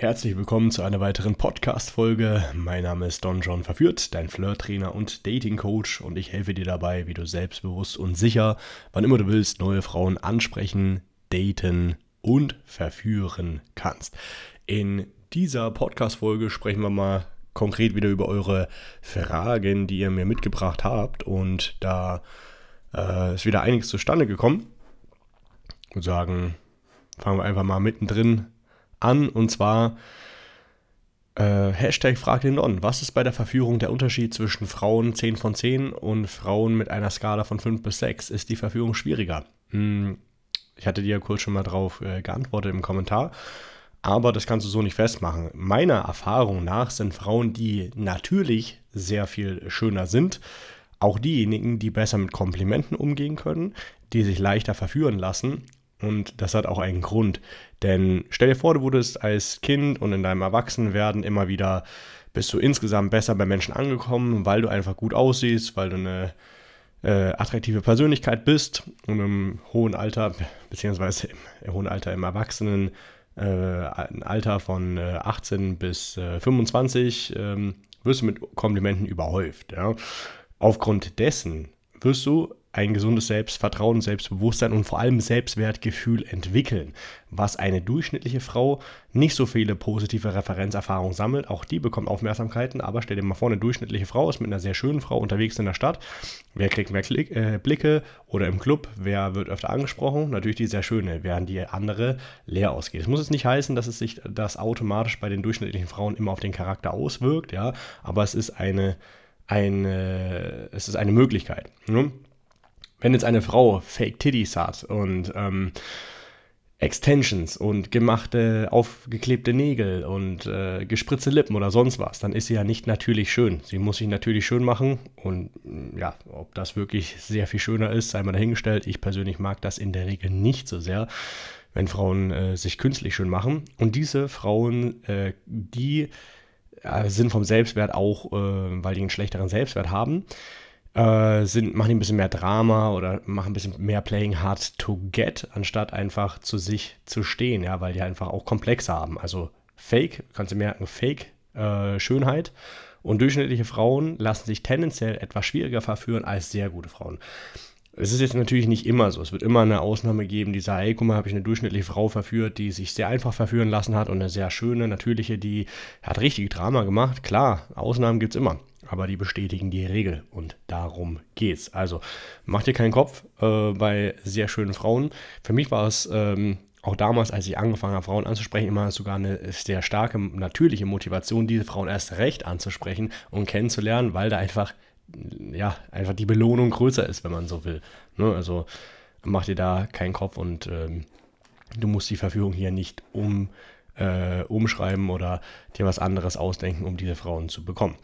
Herzlich willkommen zu einer weiteren Podcast-Folge. Mein Name ist Don John Verführt, dein Flirt-Trainer und Dating-Coach und ich helfe dir dabei, wie du selbstbewusst und sicher, wann immer du willst, neue Frauen ansprechen, daten und verführen kannst. In dieser Podcast-Folge sprechen wir mal konkret wieder über eure Fragen, die ihr mir mitgebracht habt und da äh, ist wieder einiges zustande gekommen. Ich würde sagen, fangen wir einfach mal mittendrin an und zwar äh, Hashtag Frag den Don. Was ist bei der Verführung der Unterschied zwischen Frauen 10 von 10 und Frauen mit einer Skala von 5 bis 6? Ist die Verführung schwieriger? Hm, ich hatte dir ja kurz schon mal drauf äh, geantwortet im Kommentar. Aber das kannst du so nicht festmachen. Meiner Erfahrung nach sind Frauen, die natürlich sehr viel schöner sind, auch diejenigen, die besser mit Komplimenten umgehen können, die sich leichter verführen lassen und das hat auch einen Grund. Denn stell dir vor, du wurdest als Kind und in deinem Erwachsenwerden immer wieder, bist du insgesamt besser bei Menschen angekommen, weil du einfach gut aussiehst, weil du eine äh, attraktive Persönlichkeit bist und im hohen Alter, beziehungsweise im hohen Alter im Erwachsenen, äh, Alter von äh, 18 bis 25, äh, ähm, wirst du mit Komplimenten überhäuft. Ja? Aufgrund dessen wirst du ein gesundes Selbstvertrauen, Selbstbewusstsein und vor allem Selbstwertgefühl entwickeln, was eine durchschnittliche Frau nicht so viele positive Referenzerfahrungen sammelt. Auch die bekommt Aufmerksamkeiten, aber stell dir mal vor, eine durchschnittliche Frau ist mit einer sehr schönen Frau unterwegs in der Stadt. Wer kriegt mehr Klick, äh, Blicke oder im Club? Wer wird öfter angesprochen? Natürlich die sehr schöne, während die andere leer ausgeht. Es muss jetzt nicht heißen, dass es sich das automatisch bei den durchschnittlichen Frauen immer auf den Charakter auswirkt, ja, aber es ist eine, eine, es ist eine Möglichkeit. Ne? Wenn jetzt eine Frau Fake Titties hat und ähm, Extensions und gemachte, aufgeklebte Nägel und äh, gespritzte Lippen oder sonst was, dann ist sie ja nicht natürlich schön. Sie muss sich natürlich schön machen und ja, ob das wirklich sehr viel schöner ist, sei mal dahingestellt. Ich persönlich mag das in der Regel nicht so sehr, wenn Frauen äh, sich künstlich schön machen. Und diese Frauen, äh, die äh, sind vom Selbstwert auch, äh, weil die einen schlechteren Selbstwert haben, äh, sind, machen ein bisschen mehr Drama oder machen ein bisschen mehr Playing Hard to Get, anstatt einfach zu sich zu stehen, ja, weil die einfach auch Komplexe haben. Also Fake, kannst du merken, Fake äh, Schönheit und durchschnittliche Frauen lassen sich tendenziell etwas schwieriger verführen als sehr gute Frauen. Es ist jetzt natürlich nicht immer so. Es wird immer eine Ausnahme geben, die sagt, ey, guck mal, habe ich eine durchschnittliche Frau verführt, die sich sehr einfach verführen lassen hat und eine sehr schöne, natürliche, die hat richtig Drama gemacht. Klar, Ausnahmen gibt es immer aber die bestätigen die Regel und darum geht's. Also mach dir keinen Kopf äh, bei sehr schönen Frauen. Für mich war es ähm, auch damals, als ich angefangen habe, Frauen anzusprechen, immer sogar eine sehr starke natürliche Motivation, diese Frauen erst recht anzusprechen und kennenzulernen, weil da einfach ja einfach die Belohnung größer ist, wenn man so will. Ne? Also mach dir da keinen Kopf und ähm, du musst die Verführung hier nicht um, äh, umschreiben oder dir was anderes ausdenken, um diese Frauen zu bekommen.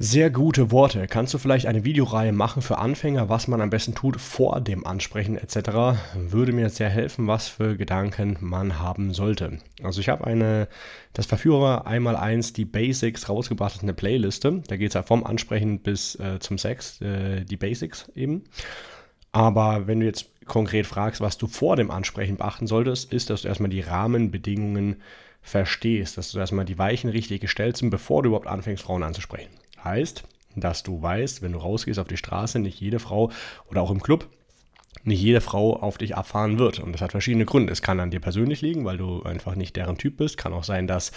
Sehr gute Worte. Kannst du vielleicht eine Videoreihe machen für Anfänger, was man am besten tut vor dem Ansprechen etc.? Würde mir sehr helfen, was für Gedanken man haben sollte. Also ich habe eine, das Verführer einmal eins, die Basics rausgebracht, eine Playliste. Da geht es ja vom Ansprechen bis äh, zum Sex, äh, die Basics eben. Aber wenn du jetzt konkret fragst, was du vor dem Ansprechen beachten solltest, ist, dass du erstmal die Rahmenbedingungen verstehst, dass du erstmal die Weichen richtig gestellt sind, bevor du überhaupt anfängst, Frauen anzusprechen. Heißt, dass du weißt, wenn du rausgehst auf die Straße, nicht jede Frau oder auch im Club, nicht jede Frau auf dich abfahren wird. Und das hat verschiedene Gründe. Es kann an dir persönlich liegen, weil du einfach nicht deren Typ bist. Kann auch sein, dass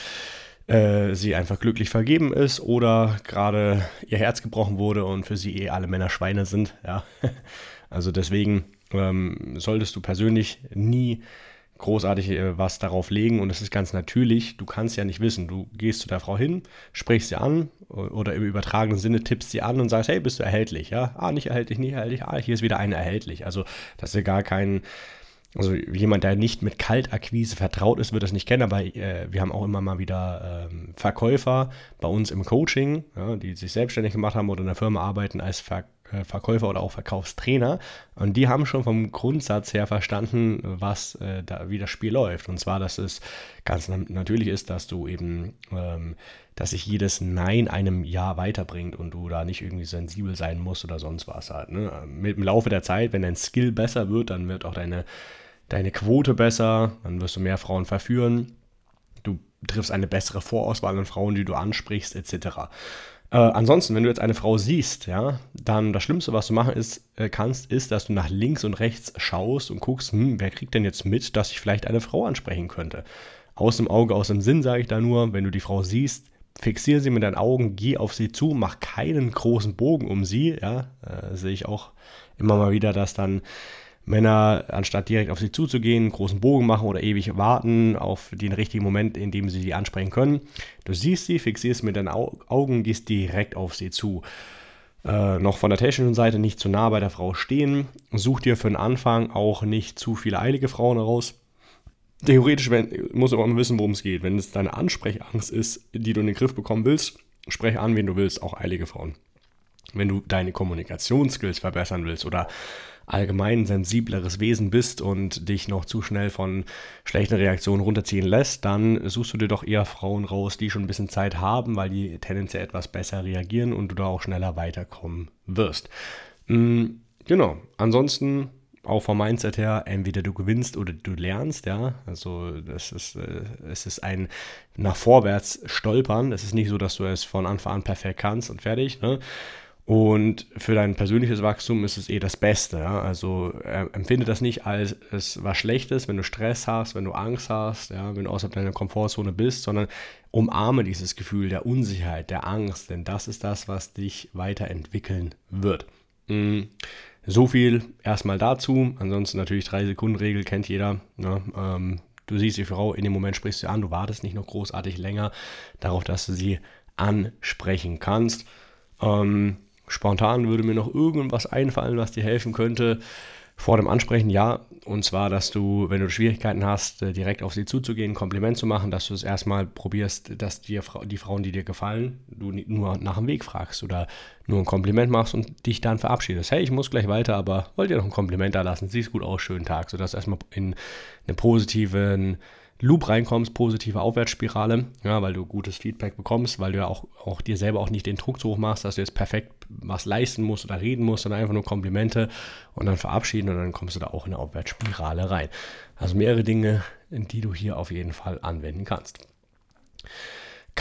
äh, sie einfach glücklich vergeben ist oder gerade ihr Herz gebrochen wurde und für sie eh alle Männer Schweine sind. Ja? Also deswegen ähm, solltest du persönlich nie großartig äh, was darauf legen und es ist ganz natürlich. Du kannst ja nicht wissen. Du gehst zu der Frau hin, sprichst sie an oder im übertragenen Sinne tippst sie an und sagst, hey, bist du erhältlich? Ja, ah, nicht erhältlich, nicht erhältlich. Ah, hier ist wieder eine erhältlich. Also, das ist ja gar kein, also jemand, der nicht mit Kaltakquise vertraut ist, wird das nicht kennen, aber äh, wir haben auch immer mal wieder ähm, Verkäufer bei uns im Coaching, ja, die sich selbstständig gemacht haben oder in der Firma arbeiten als Verkäufer äh, Verkäufer oder auch Verkaufstrainer. Und die haben schon vom Grundsatz her verstanden, was äh, da, wie das Spiel läuft. Und zwar, dass es ganz natürlich ist, dass du eben, ähm, dass sich jedes Nein einem Ja weiterbringt und du da nicht irgendwie sensibel sein musst oder sonst was halt. Ne? Mit dem Laufe der Zeit, wenn dein Skill besser wird, dann wird auch deine, deine Quote besser, dann wirst du mehr Frauen verführen. Du triffst eine bessere Vorauswahl an Frauen, die du ansprichst, etc. Äh, ansonsten, wenn du jetzt eine Frau siehst, ja, dann das Schlimmste, was du machen ist, äh, kannst, ist, dass du nach links und rechts schaust und guckst, hm, wer kriegt denn jetzt mit, dass ich vielleicht eine Frau ansprechen könnte. Aus dem Auge, aus dem Sinn sage ich da nur, wenn du die Frau siehst, fixiere sie mit deinen Augen, geh auf sie zu, mach keinen großen Bogen um sie, ja, äh, sehe ich auch immer mal wieder, dass dann Männer, anstatt direkt auf sie zuzugehen, einen großen Bogen machen oder ewig warten auf den richtigen Moment, in dem sie sie ansprechen können. Du siehst sie, fixierst mit deinen Augen, gehst direkt auf sie zu. Äh, noch von der technischen Seite nicht zu nah bei der Frau stehen. Such dir für den Anfang auch nicht zu viele eilige Frauen heraus. Theoretisch wenn, musst du aber wissen, worum es geht. Wenn es deine Ansprechangst ist, die du in den Griff bekommen willst, spreche an, wen du willst, auch eilige Frauen. Wenn du deine Kommunikationsskills verbessern willst oder allgemein sensibleres Wesen bist und dich noch zu schnell von schlechten Reaktionen runterziehen lässt, dann suchst du dir doch eher Frauen raus, die schon ein bisschen Zeit haben, weil die tendenziell etwas besser reagieren und du da auch schneller weiterkommen wirst. Mhm, genau. Ansonsten auch vom Mindset her, entweder du gewinnst oder du lernst, ja. Also das ist, äh, es ist ein nach vorwärts stolpern. Es ist nicht so, dass du es von Anfang an perfekt kannst und fertig. Ne? Und für dein persönliches Wachstum ist es eh das Beste. Ja? Also äh, empfinde das nicht als es was Schlechtes, wenn du Stress hast, wenn du Angst hast, ja? wenn du außerhalb deiner Komfortzone bist, sondern umarme dieses Gefühl der Unsicherheit, der Angst, denn das ist das, was dich weiterentwickeln wird. Mhm. So viel erstmal dazu. Ansonsten natürlich 3-Sekunden-Regel kennt jeder. Ne? Ähm, du siehst die Frau, in dem Moment sprichst du an, du wartest nicht noch großartig länger darauf, dass du sie ansprechen kannst. Ähm, Spontan würde mir noch irgendwas einfallen, was dir helfen könnte. Vor dem Ansprechen ja. Und zwar, dass du, wenn du Schwierigkeiten hast, äh, direkt auf sie zuzugehen, Kompliment zu machen, dass du es erstmal probierst, dass dir die Frauen, die dir gefallen, du nur nach dem Weg fragst oder nur ein Kompliment machst und dich dann verabschiedest. Hey, ich muss gleich weiter, aber wollt ihr noch ein Kompliment da lassen? Siehst gut aus, schönen Tag. Sodass du erstmal in einen positiven Loop reinkommst, positive Aufwärtsspirale, ja, weil du gutes Feedback bekommst, weil du ja auch, auch dir selber auch nicht den Druck so hoch machst, dass du jetzt perfekt was leisten musst oder reden musst, sondern einfach nur Komplimente und dann verabschieden und dann kommst du da auch in eine Aufwärtsspirale rein. Also mehrere Dinge, die du hier auf jeden Fall anwenden kannst.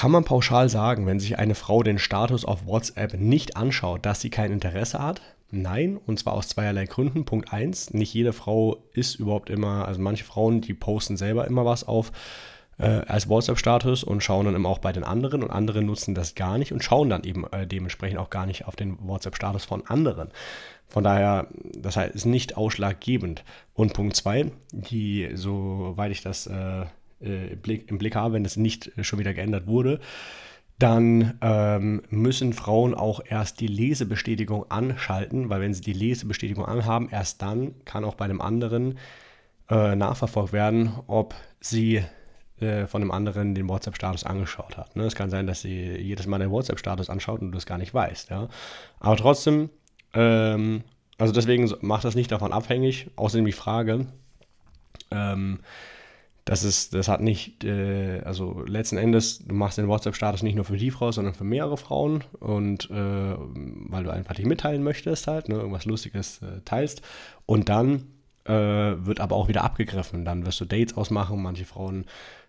Kann man pauschal sagen, wenn sich eine Frau den Status auf WhatsApp nicht anschaut, dass sie kein Interesse hat? Nein, und zwar aus zweierlei Gründen. Punkt 1, nicht jede Frau ist überhaupt immer, also manche Frauen, die posten selber immer was auf äh, als WhatsApp-Status und schauen dann immer auch bei den anderen und andere nutzen das gar nicht und schauen dann eben äh, dementsprechend auch gar nicht auf den WhatsApp-Status von anderen. Von daher, das heißt, ist nicht ausschlaggebend. Und Punkt 2, die, soweit ich das äh, äh im Blick habe, wenn es nicht schon wieder geändert wurde, dann ähm, müssen Frauen auch erst die Lesebestätigung anschalten, weil wenn sie die Lesebestätigung anhaben, erst dann kann auch bei dem anderen äh, nachverfolgt werden, ob sie äh, von dem anderen den WhatsApp-Status angeschaut hat. Ne? Es kann sein, dass sie jedes Mal den WhatsApp-Status anschaut und du das gar nicht weißt. Ja? Aber trotzdem, ähm, also deswegen macht das nicht davon abhängig. Außerdem die Frage, ähm, das ist, das hat nicht, äh, also letzten Endes, du machst den WhatsApp-Status nicht nur für die Frau, sondern für mehrere Frauen und äh, weil du einfach dich mitteilen möchtest halt, ne, irgendwas Lustiges äh, teilst und dann äh, wird aber auch wieder abgegriffen. Dann wirst du Dates ausmachen, manche Frauen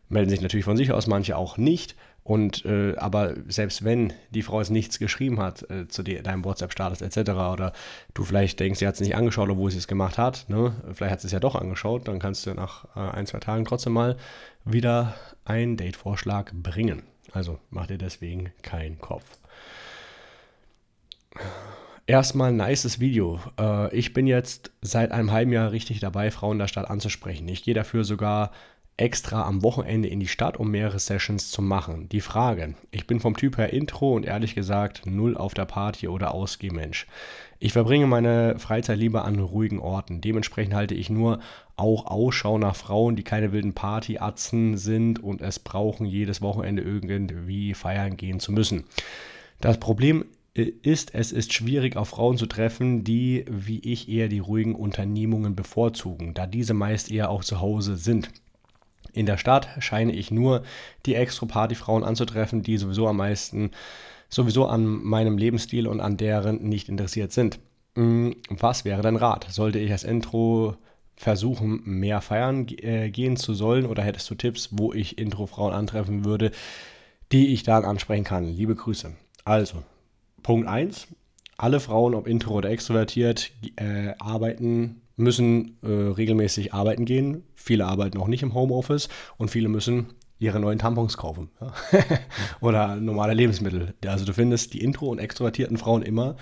melden sich natürlich von sich aus, manche auch nicht und äh, aber selbst wenn die Frau jetzt nichts geschrieben hat äh, zu dir, deinem WhatsApp-Status etc. oder du vielleicht denkst, sie hat es nicht angeschaut, obwohl sie es gemacht hat, ne? vielleicht hat sie es ja doch angeschaut, dann kannst du nach äh, ein, zwei Tagen trotzdem mal wieder einen Date-Vorschlag bringen. Also mach dir deswegen keinen Kopf. Erstmal ein nices Video. Äh, ich bin jetzt seit einem halben Jahr richtig dabei, Frauen der Stadt anzusprechen. Ich gehe dafür sogar extra am Wochenende in die Stadt, um mehrere Sessions zu machen. Die Frage, ich bin vom Typ her Intro und ehrlich gesagt null auf der Party oder Ausgehmensch. Ich verbringe meine Freizeit lieber an ruhigen Orten. Dementsprechend halte ich nur auch Ausschau nach Frauen, die keine wilden Partyatzen sind und es brauchen, jedes Wochenende irgendwie feiern gehen zu müssen. Das Problem ist, es ist schwierig, auf Frauen zu treffen, die, wie ich, eher die ruhigen Unternehmungen bevorzugen, da diese meist eher auch zu Hause sind. In der Stadt scheine ich nur die Extra-Party-Frauen anzutreffen, die sowieso am meisten, sowieso an meinem Lebensstil und an deren nicht interessiert sind. Mm, was wäre dein Rat? Sollte ich als Intro versuchen, mehr feiern äh, gehen zu sollen? Oder hättest du Tipps, wo ich Intro-Frauen antreffen würde, die ich dann ansprechen kann? Liebe Grüße. Also, Punkt 1. Alle Frauen, ob intro oder extrovertiert, äh, arbeiten, müssen äh, regelmäßig arbeiten gehen. Viele arbeiten auch nicht im Homeoffice und viele müssen ihre neuen Tampons kaufen. Ja? oder normale Lebensmittel. Also du findest die intro- und extrovertierten Frauen immer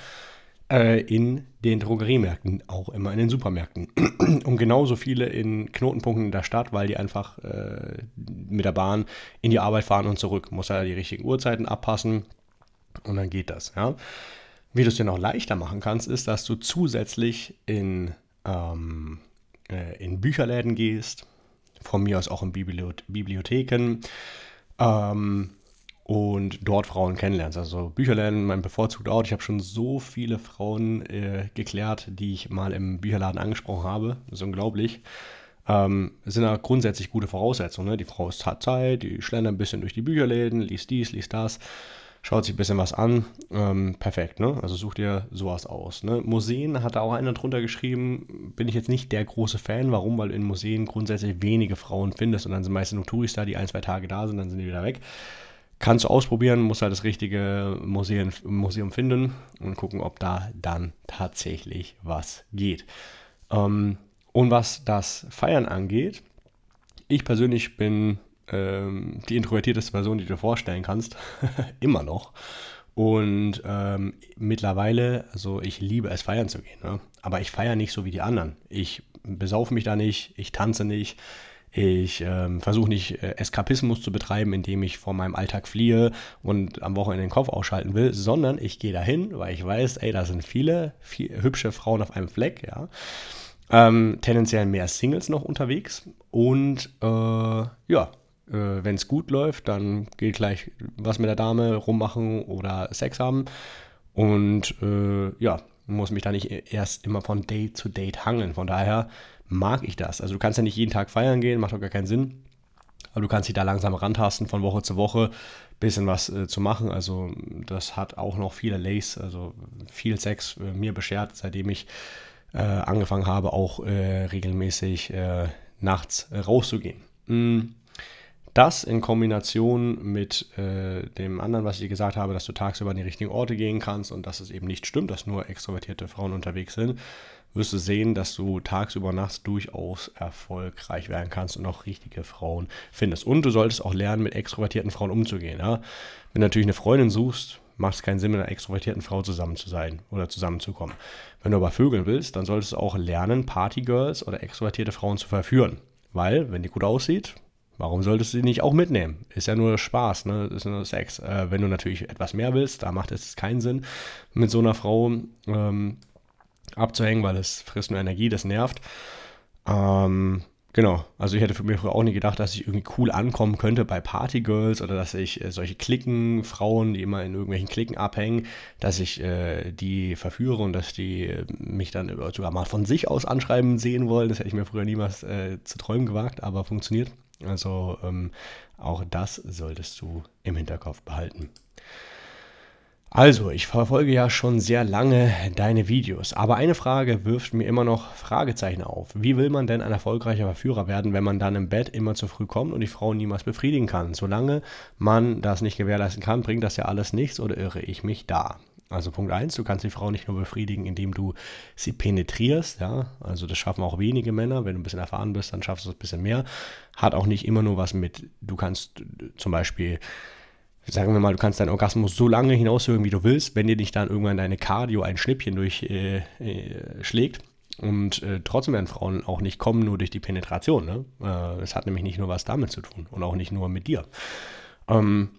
äh, in den Drogeriemärkten, auch immer in den Supermärkten. und genauso viele in Knotenpunkten in der Stadt, weil die einfach äh, mit der Bahn in die Arbeit fahren und zurück. Muss ja die richtigen Uhrzeiten abpassen und dann geht das. Ja? Wie du es dir noch leichter machen kannst, ist, dass du zusätzlich in, ähm, äh, in Bücherläden gehst, von mir aus auch in Bibliotheken, ähm, und dort Frauen kennenlernst. Also Bücherladen, mein bevorzugter Ort. Ich habe schon so viele Frauen äh, geklärt, die ich mal im Bücherladen angesprochen habe. Das ist unglaublich. Ähm, sind auch grundsätzlich gute Voraussetzungen. Ne? Die Frau ist, hat Zeit, die schlendert ein bisschen durch die Bücherläden, liest dies, liest das, schaut sich ein bisschen was an. Ähm, perfekt, ne? Also such dir sowas aus. Ne? Museen hat da auch einer drunter geschrieben, bin ich jetzt nicht der große Fan. Warum? Weil du in Museen grundsätzlich wenige Frauen findest und dann sind meistens nur Touris da, die ein, zwei Tage da sind, dann sind die wieder weg. Kannst du ausprobieren, musst halt das richtige Museum, Museum finden und gucken, ob da dann tatsächlich was geht. Ähm, und was das Feiern angeht, ich persönlich bin ähm, die introvertierteste Person, die du dir vorstellen kannst. Immer noch. Und ähm, mittlerweile, also ich liebe es, feiern zu gehen. Ne? Aber ich feiere nicht so wie die anderen. Ich besaufe mich da nicht, ich tanze nicht, ich ähm, versuche nicht äh, Eskapismus zu betreiben, indem ich vor meinem Alltag fliehe und am Wochenende den Kopf ausschalten will, sondern ich gehe dahin, weil ich weiß, ey, da sind viele, viele hübsche Frauen auf einem Fleck, ja. Ähm, tendenziell mehr Singles noch unterwegs und äh, ja, äh, wenn es gut läuft, dann geht gleich was mit der Dame rummachen oder Sex haben und äh, ja, muss mich da nicht erst immer von Date zu Date hangeln. Von daher mag ich das. Also du kannst ja nicht jeden Tag feiern gehen, macht doch gar keinen Sinn. Aber du kannst dich da langsam rantasten von Woche zu Woche, bisschen was äh, zu machen. Also das hat auch noch viele Lays, also viel Sex äh, mir beschert, seitdem ich äh, angefangen habe, auch äh, regelmäßig äh, nachts rauszugehen. Mm. Das in Kombination mit äh, dem anderen, was ich gesagt habe, dass du tagsüber an die richtigen Orte gehen kannst und dass es eben nicht stimmt, dass nur extrovertierte Frauen unterwegs sind, wirst du sehen, dass du tagsüber nachts durchaus erfolgreich werden kannst und auch richtige Frauen findest. Und du solltest auch lernen, mit extrovertierten Frauen umzugehen. Ja? Wenn du natürlich eine Freundin suchst, macht es keinen Sinn, mit einer extrovertierten Frau zusammen zu sein oder zusammenzukommen. Wenn du aber vögeln willst, dann solltest du auch lernen, Partygirls oder extrovertierte Frauen zu verführen. Weil, wenn die gut aussieht, warum solltest du sie nicht auch mitnehmen? Ist ja nur Spaß, ne? Ist nur Sex. Äh, wenn du natürlich etwas mehr willst, da macht es keinen Sinn, mit so einer Frau ähm, abzuhängen, weil es frisst nur Energie, das nervt. Ähm, genau, also ich hätte für mich auch nie gedacht, dass ich irgendwie cool ankommen könnte bei Partygirls oder dass ich äh, solche Klicken, Frauen, die immer in irgendwelchen Klicken abhängen, dass ich äh, die verführe und dass die mich dann sogar mal von sich aus anschreiben sehen wollen. Das hätte ich mir früher niemals äh, zu träumen gewagt, aber funktioniert. Also ähm, auch das solltest du im Hinterkopf behalten. Also, ich verfolge ja schon sehr lange deine Videos, aber eine Frage wirft mir immer noch Fragezeichen auf. Wie will man denn ein erfolgreicher Verführer werden, wenn man dann im Bett immer zu früh kommt und die Frau niemals befriedigen kann? Solange man das nicht gewährleisten kann, bringt das ja alles nichts oder irre ich mich da? Also Punkt 1, du kannst die Frau nicht nur befriedigen, indem du sie penetrierst, ja, also das schaffen auch wenige Männer, wenn du ein bisschen erfahren bist, dann schaffst du es ein bisschen mehr. Hat auch nicht immer nur was mit, du kannst zum Beispiel sagen wir mal, du kannst deinen Orgasmus so lange hinaushören, wie du willst, wenn dir nicht dann irgendwann deine Cardio ein Schnippchen durchschlägt. Äh, äh, und äh, trotzdem werden Frauen auch nicht kommen, nur durch die Penetration. Ne? Äh, es hat nämlich nicht nur was damit zu tun und auch nicht nur mit dir. Ähm,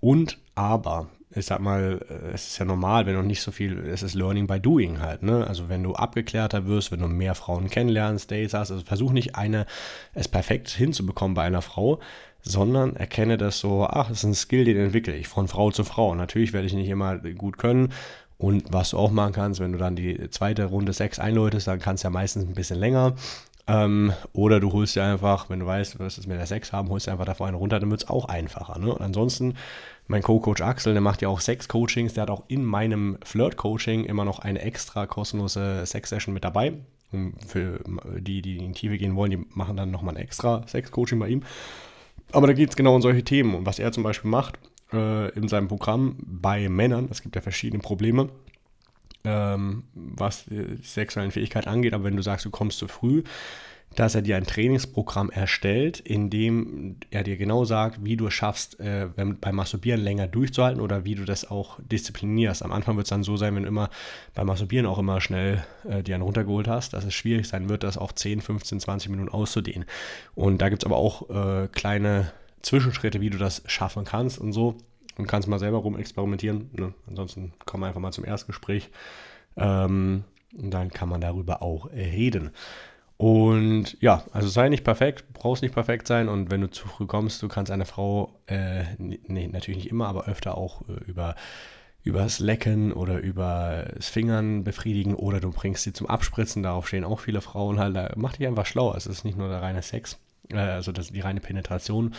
und aber, ich sag mal, äh, es ist ja normal, wenn du nicht so viel, es ist Learning by Doing halt, ne? Also wenn du abgeklärter wirst, wenn du mehr Frauen kennenlernst, Dates hast, also versuch nicht eine, es perfekt hinzubekommen bei einer Frau, sondern erkenne das so, ach, das ist ein Skill, den entwickle ich von Frau zu Frau. Natürlich werde ich nicht immer gut können. Und was du auch machen kannst, wenn du dann die zweite Runde Sex einläutest, dann kannst du ja meistens ein bisschen länger. Ähm, oder du holst dir einfach, wenn du weißt, du wirst es mit der Sex haben, holst dir einfach davor einen runter, dann wird es auch einfacher. Ne? Und ansonsten, mein Co-Coach Axel, der macht ja auch Sex-Coachings, der hat auch in meinem Flirt-Coaching immer noch eine extra kostenlose Sex-Session mit dabei. für die, die in die Tiefe gehen wollen, die machen dann nochmal ein extra Sex-Coaching bei ihm. Aber da geht es genau um solche Themen. Und was er zum Beispiel macht äh, in seinem Programm bei Männern, es gibt ja verschiedene Probleme, ähm, was die sexuellen Fähigkeiten angeht, aber wenn du sagst, du kommst zu früh, dass er dir ein Trainingsprogramm erstellt, in dem er dir genau sagt, wie du es schaffst, äh, beim Masturbieren länger durchzuhalten oder wie du das auch disziplinierst. Am Anfang wird es dann so sein, wenn du immer beim Masturbieren auch immer schnell äh, dir einen runtergeholt hast, dass es schwierig sein wird, das auf 10, 15, 20 Minuten auszudehnen. Und da gibt es aber auch äh, kleine Zwischenschritte, wie du das schaffen kannst und so. Und kannst mal selber rumexperimentieren. Ne? Ansonsten komm einfach mal zum Erstgespräch. Ähm, und dann kann man darüber auch reden. Und ja, also sei nicht perfekt, brauchst nicht perfekt sein. Und wenn du zu früh kommst, du kannst eine Frau, äh, nee, natürlich nicht immer, aber öfter auch äh, über übers Lecken oder übers Fingern befriedigen. Oder du bringst sie zum Abspritzen, darauf stehen auch viele Frauen halt, da mach dich einfach schlauer, es ist nicht nur der reine Sex, äh, also das, die reine Penetration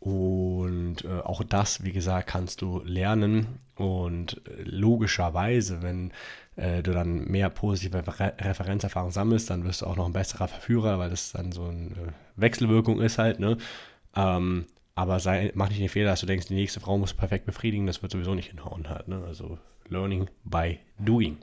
und äh, auch das, wie gesagt, kannst du lernen und äh, logischerweise, wenn äh, du dann mehr positive Re Referenzerfahrung sammelst, dann wirst du auch noch ein besserer Verführer, weil das dann so eine Wechselwirkung ist halt, ne? Ähm, aber sei, mach nicht den Fehler, dass du denkst, die nächste Frau muss perfekt befriedigen, das wird sowieso nicht hinhauen halt, ne? Also learning by doing.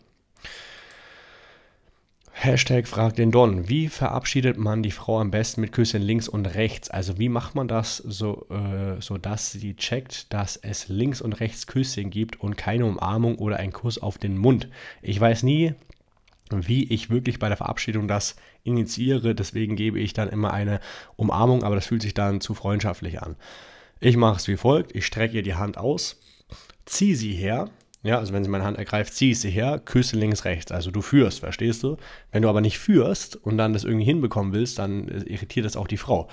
Hashtag fragt den Don. Wie verabschiedet man die Frau am besten mit Küssen links und rechts? Also wie macht man das so, äh, so dass sie checkt, dass es links und rechts Küsschen gibt und keine Umarmung oder ein Kuss auf den Mund? Ich weiß nie, wie ich wirklich bei der Verabschiedung das initiiere. Deswegen gebe ich dann immer eine Umarmung, aber das fühlt sich dann zu freundschaftlich an. Ich mache es wie folgt. Ich strecke ihr die Hand aus, ziehe sie her ja, also wenn sie meine Hand ergreift, ziehe ich sie her, küsse links, rechts. Also du führst, verstehst du? Wenn du aber nicht führst und dann das irgendwie hinbekommen willst, dann irritiert das auch die Frau.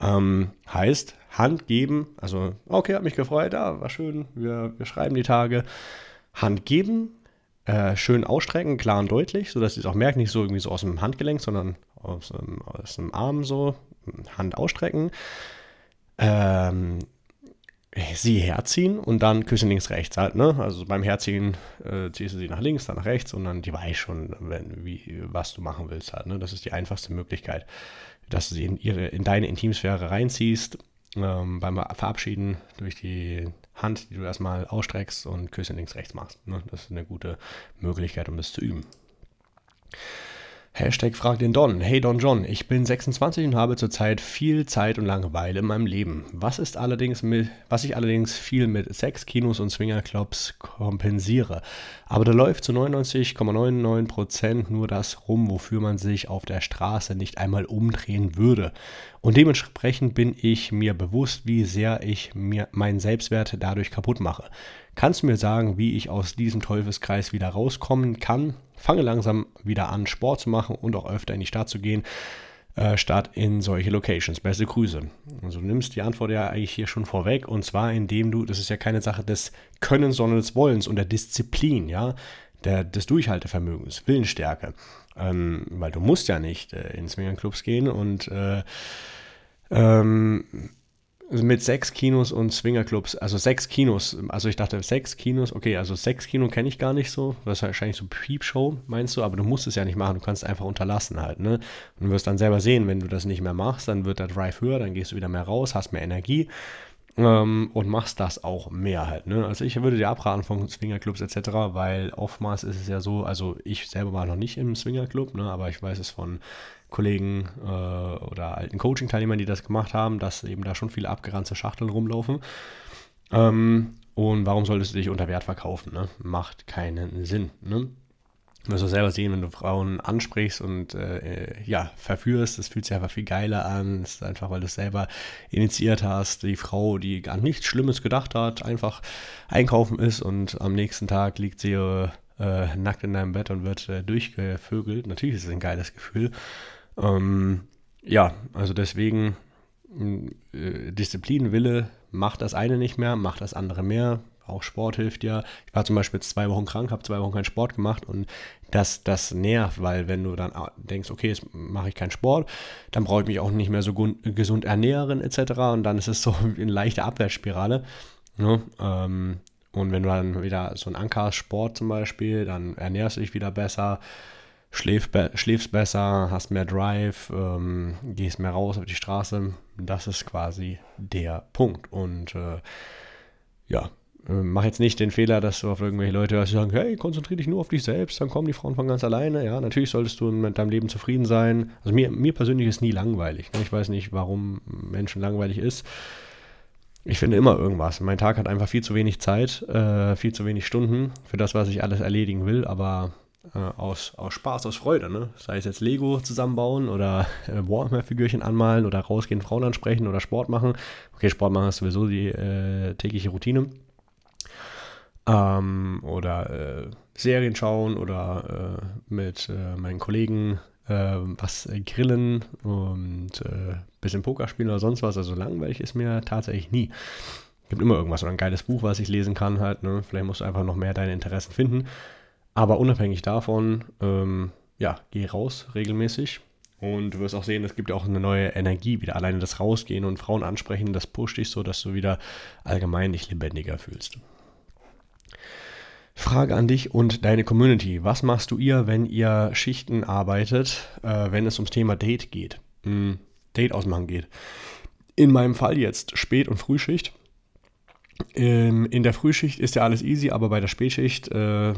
Ähm, heißt, Hand geben, also okay, hat mich gefreut, ja, war schön, wir, wir schreiben die Tage. Hand geben, äh, schön ausstrecken, klar und deutlich, sodass sie es auch merkt, nicht so irgendwie so aus dem Handgelenk, sondern aus, aus dem Arm so, Hand ausstrecken. Ähm, sie herziehen und dann küssen links, rechts halt, ne? Also beim Herziehen äh, ziehst du sie nach links, dann nach rechts und dann die weiß schon, wenn, wie, was du machen willst halt, ne? Das ist die einfachste Möglichkeit, dass du sie in, ihre, in deine Intimsphäre reinziehst, ähm, beim Verabschieden durch die Hand, die du erstmal ausstreckst und Küssen links, rechts machst. Ne? Das ist eine gute Möglichkeit, um das zu üben. Hashtag frag den Don. Hey Don John, ich bin 26 und habe zurzeit viel Zeit und Langeweile in meinem Leben. Was ist allerdings mit, was ich allerdings viel mit Sex, Kinos und Swingerclubs kompensiere. Aber da läuft zu 99,99% nur das rum, wofür man sich auf der Straße nicht einmal umdrehen würde. Und dementsprechend bin ich mir bewusst, wie sehr ich mir meinen Selbstwert dadurch kaputt mache. Kannst du mir sagen, wie ich aus diesem Teufelskreis wieder rauskommen kann? Fange langsam wieder an, Sport zu machen und auch öfter in die Stadt zu gehen, äh, statt in solche Locations. Beste Grüße. Also du nimmst die Antwort ja eigentlich hier schon vorweg und zwar indem du, das ist ja keine Sache des Könnens, sondern des Wollens und der Disziplin, ja, der, des Durchhaltevermögens, Willensstärke. Ähm, weil du musst ja nicht äh, in Swingerclubs gehen und äh, ähm, mit sechs Kinos und Swingerclubs, also sechs Kinos, also ich dachte sechs Kinos, okay, also sechs Kino kenne ich gar nicht so, das ist wahrscheinlich so Peep-Show, meinst du, aber du musst es ja nicht machen, du kannst es einfach unterlassen halt, ne? Und du wirst dann selber sehen, wenn du das nicht mehr machst, dann wird der Drive höher, dann gehst du wieder mehr raus, hast mehr Energie ähm, und machst das auch mehr halt, ne? Also ich würde dir abraten von Swingerclubs etc., weil oftmals ist es ja so, also ich selber war noch nicht im Swingerclub, ne, aber ich weiß es von Kollegen äh, oder alten Coaching-Teilnehmern, die das gemacht haben, dass eben da schon viele abgeranzte Schachteln rumlaufen. Ähm, und warum solltest du dich unter Wert verkaufen? Ne? Macht keinen Sinn. Ne? Du wirst du selber sehen, wenn du Frauen ansprichst und äh, ja, verführst, das fühlt sich einfach viel geiler an. Das ist einfach, weil du es selber initiiert hast. Die Frau, die gar nichts Schlimmes gedacht hat, einfach einkaufen ist und am nächsten Tag liegt sie äh, nackt in deinem Bett und wird äh, durchgevögelt. Natürlich ist es ein geiles Gefühl. Ähm, ja, also deswegen äh, Disziplin, Wille macht das eine nicht mehr, macht das andere mehr. Auch Sport hilft ja. Ich war zum Beispiel zwei Wochen krank, habe zwei Wochen keinen Sport gemacht und das, das nervt, weil wenn du dann denkst, okay, jetzt mache ich keinen Sport, dann brauche ich mich auch nicht mehr so gesund ernähren etc. Und dann ist es so eine leichte Abwärtsspirale. Ne? Ähm, und wenn du dann wieder so einen Anker hast, Sport zum Beispiel, dann ernährst du dich wieder besser, schläfst, be schläfst besser, hast mehr Drive, ähm, gehst mehr raus auf die Straße. Das ist quasi der Punkt. Und äh, ja, äh, mach jetzt nicht den Fehler, dass du auf irgendwelche Leute hörst, die sagen, hey, konzentriere dich nur auf dich selbst, dann kommen die Frauen von ganz alleine. Ja, natürlich solltest du mit deinem Leben zufrieden sein. Also mir, mir persönlich ist nie langweilig. Ich weiß nicht, warum Menschen langweilig ist. Ich finde immer irgendwas. Mein Tag hat einfach viel zu wenig Zeit, äh, viel zu wenig Stunden für das, was ich alles erledigen will, aber aus, aus Spaß, aus Freude. Ne? Sei es jetzt Lego zusammenbauen oder äh, Warhammer-Figürchen anmalen oder rausgehen, Frauen ansprechen oder Sport machen. Okay, Sport machen ist sowieso die äh, tägliche Routine ähm, oder äh, Serien schauen oder äh, mit äh, meinen Kollegen äh, was grillen und äh, bisschen Poker spielen oder sonst was. Also langweilig ist mir tatsächlich nie. Gibt immer irgendwas oder ein geiles Buch, was ich lesen kann halt. Ne? Vielleicht musst du einfach noch mehr deine Interessen finden. Aber unabhängig davon, ähm, ja, geh raus regelmäßig. Und du wirst auch sehen, es gibt auch eine neue Energie wieder. Alleine das Rausgehen und Frauen ansprechen, das pusht dich so, dass du wieder allgemein dich lebendiger fühlst. Frage an dich und deine Community. Was machst du ihr, wenn ihr Schichten arbeitet, äh, wenn es ums Thema Date geht? Hm, Date ausmachen geht. In meinem Fall jetzt Spät- und Frühschicht. Ähm, in der Frühschicht ist ja alles easy, aber bei der Spätschicht, äh,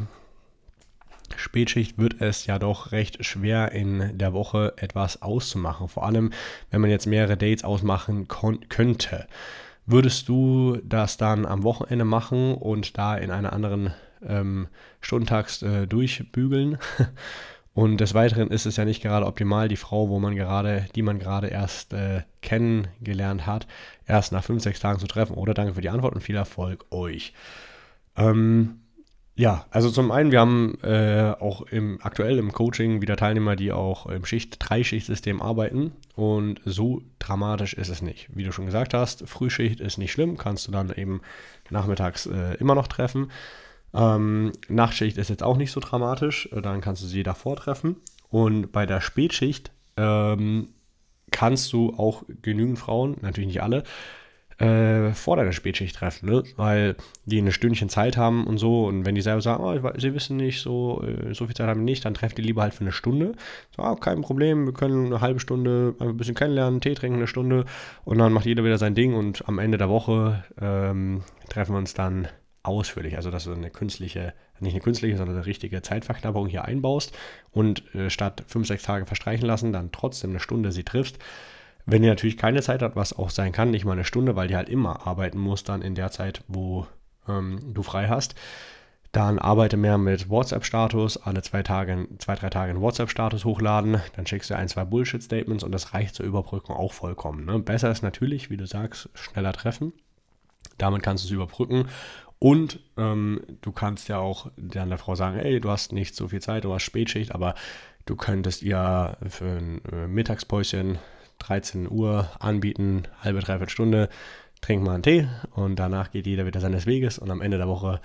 Spätschicht wird es ja doch recht schwer in der Woche etwas auszumachen. Vor allem, wenn man jetzt mehrere Dates ausmachen könnte. Würdest du das dann am Wochenende machen und da in einer anderen ähm, stundentags äh, durchbügeln. Und des Weiteren ist es ja nicht gerade optimal, die Frau, wo man gerade, die man gerade erst äh, kennengelernt hat, erst nach fünf, sechs Tagen zu treffen. Oder danke für die Antwort und viel Erfolg euch. Ähm, ja, also zum einen, wir haben äh, auch im, aktuell im Coaching wieder Teilnehmer, die auch im Schicht-Dreischichtsystem arbeiten. Und so dramatisch ist es nicht. Wie du schon gesagt hast, Frühschicht ist nicht schlimm, kannst du dann eben nachmittags äh, immer noch treffen. Ähm, Nachtschicht ist jetzt auch nicht so dramatisch, äh, dann kannst du sie davor treffen. Und bei der Spätschicht ähm, kannst du auch genügend Frauen, natürlich nicht alle, äh, vor deiner Spätschicht treffen, ne? weil die ein Stündchen Zeit haben und so. Und wenn die selber sagen, oh, sie wissen nicht, so, äh, so viel Zeit haben die nicht, dann treffen die lieber halt für eine Stunde. So, oh, kein Problem, wir können eine halbe Stunde ein bisschen kennenlernen, Tee trinken eine Stunde und dann macht jeder wieder sein Ding und am Ende der Woche ähm, treffen wir uns dann ausführlich. Also, dass du eine künstliche, nicht eine künstliche, sondern eine richtige Zeitverknappung hier einbaust und äh, statt fünf, sechs Tage verstreichen lassen, dann trotzdem eine Stunde sie triffst. Wenn ihr natürlich keine Zeit habt, was auch sein kann, nicht mal eine Stunde, weil die halt immer arbeiten muss, dann in der Zeit, wo ähm, du frei hast, dann arbeite mehr mit WhatsApp-Status, alle zwei Tage, zwei, drei Tage einen WhatsApp-Status hochladen, dann schickst du ein, zwei Bullshit-Statements und das reicht zur Überbrückung auch vollkommen. Ne? Besser ist natürlich, wie du sagst, schneller treffen. Damit kannst du es überbrücken und ähm, du kannst ja auch dann der Frau sagen, ey, du hast nicht so viel Zeit, du hast Spätschicht, aber du könntest ihr für ein äh, Mittagspäuschen 13 Uhr anbieten, halbe, dreiviertel Stunde, trink mal einen Tee und danach geht jeder wieder seines Weges und am Ende der Woche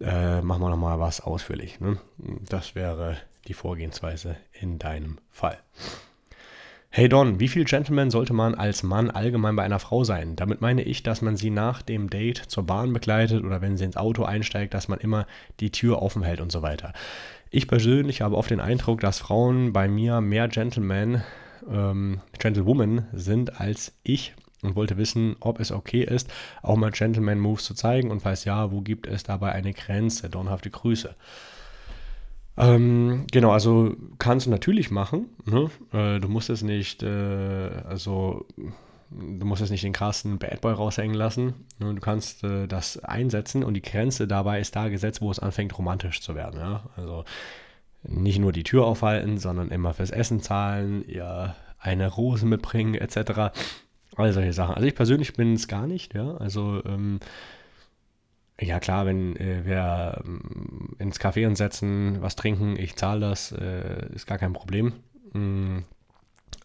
äh, machen wir nochmal was ausführlich. Ne? Das wäre die Vorgehensweise in deinem Fall. Hey Don, wie viel Gentleman sollte man als Mann allgemein bei einer Frau sein? Damit meine ich, dass man sie nach dem Date zur Bahn begleitet oder wenn sie ins Auto einsteigt, dass man immer die Tür offen hält und so weiter. Ich persönlich habe oft den Eindruck, dass Frauen bei mir mehr Gentleman, ähm, Gentlewoman sind als ich und wollte wissen, ob es okay ist, auch mal Gentleman-Moves zu zeigen und falls ja, wo gibt es dabei eine Grenze? Donhafte Grüße. Ähm, genau, also kannst du natürlich machen. Ne? Äh, du musst es nicht, äh, also du musst es nicht den krassen Bad Boy raushängen lassen. Ne? Du kannst äh, das einsetzen und die Grenze dabei ist da gesetzt, wo es anfängt romantisch zu werden. Ja? Also nicht nur die Tür aufhalten, sondern immer fürs Essen zahlen, ihr eine Rose mitbringen etc. All solche Sachen. Also ich persönlich bin es gar nicht, ja. Also ähm, ja klar, wenn äh, wir äh, ins Café uns setzen, was trinken, ich zahle das, äh, ist gar kein Problem. Mm,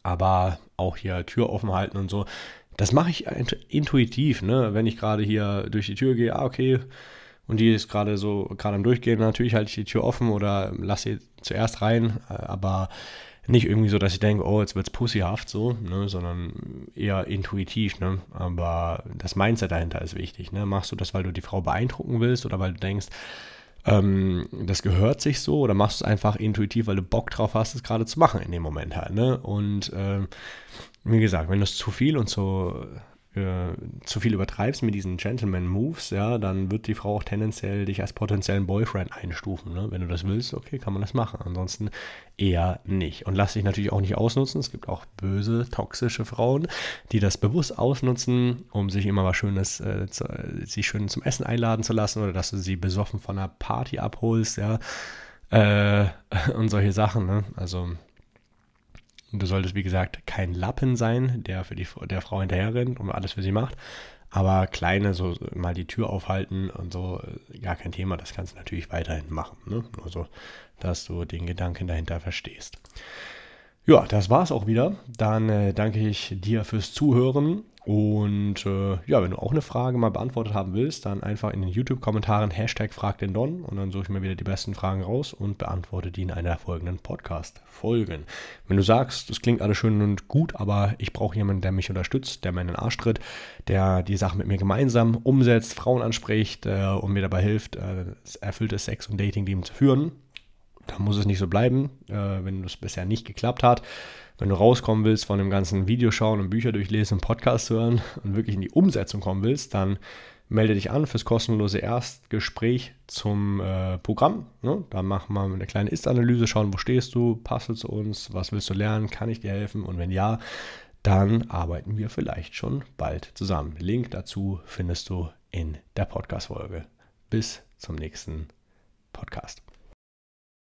aber auch hier Tür offen halten und so, das mache ich intuitiv, ne? Wenn ich gerade hier durch die Tür gehe, ah, okay, und die ist gerade so, gerade am Durchgehen, natürlich halte ich die Tür offen oder lasse sie zuerst rein, äh, aber nicht irgendwie so, dass ich denke, oh, jetzt wird es pussyhaft so, ne, sondern eher intuitiv, ne? Aber das Mindset dahinter ist wichtig, ne? Machst du das, weil du die Frau beeindrucken willst oder weil du denkst, ähm, das gehört sich so oder machst du es einfach intuitiv, weil du Bock drauf hast, es gerade zu machen in dem Moment halt. Ne? Und äh, wie gesagt, wenn du es zu viel und so äh, zu viel übertreibst mit diesen Gentleman-Moves, ja, dann wird die Frau auch tendenziell dich als potenziellen Boyfriend einstufen. Ne? Wenn du das willst, okay, kann man das machen. Ansonsten eher nicht. Und lass dich natürlich auch nicht ausnutzen. Es gibt auch böse, toxische Frauen, die das bewusst ausnutzen, um sich immer was Schönes, äh, zu, sie schön zum Essen einladen zu lassen oder dass du sie besoffen von einer Party abholst, ja. Äh, und solche Sachen, ne? Also du solltest, wie gesagt, kein Lappen sein, der für die der Frau hinterher rennt und alles für sie macht. Aber kleine, so mal die Tür aufhalten und so, äh, gar kein Thema, das kannst du natürlich weiterhin machen. Ne? Nur so, dass du den Gedanken dahinter verstehst. Ja, das war's auch wieder. Dann äh, danke ich dir fürs Zuhören und äh, ja, wenn du auch eine Frage mal beantwortet haben willst, dann einfach in den YouTube-Kommentaren Hashtag Frag den Don und dann suche ich mir wieder die besten Fragen raus und beantworte die in einer folgenden Podcast-Folgen. Wenn du sagst, das klingt alles schön und gut, aber ich brauche jemanden, der mich unterstützt, der meinen Arsch tritt, der die Sachen mit mir gemeinsam umsetzt, Frauen anspricht äh, und mir dabei hilft, äh, erfülltes Sex- und Dating-Leben zu führen, dann muss es nicht so bleiben, äh, wenn es bisher nicht geklappt hat wenn du rauskommen willst von dem ganzen Videoschauen und Bücher durchlesen und Podcast hören und wirklich in die Umsetzung kommen willst, dann melde dich an fürs kostenlose Erstgespräch zum äh, Programm. Ne? Da machen wir eine kleine Ist-Analyse, schauen, wo stehst du, passt du zu uns, was willst du lernen, kann ich dir helfen und wenn ja, dann arbeiten wir vielleicht schon bald zusammen. Link dazu findest du in der Podcast-Folge. Bis zum nächsten Podcast.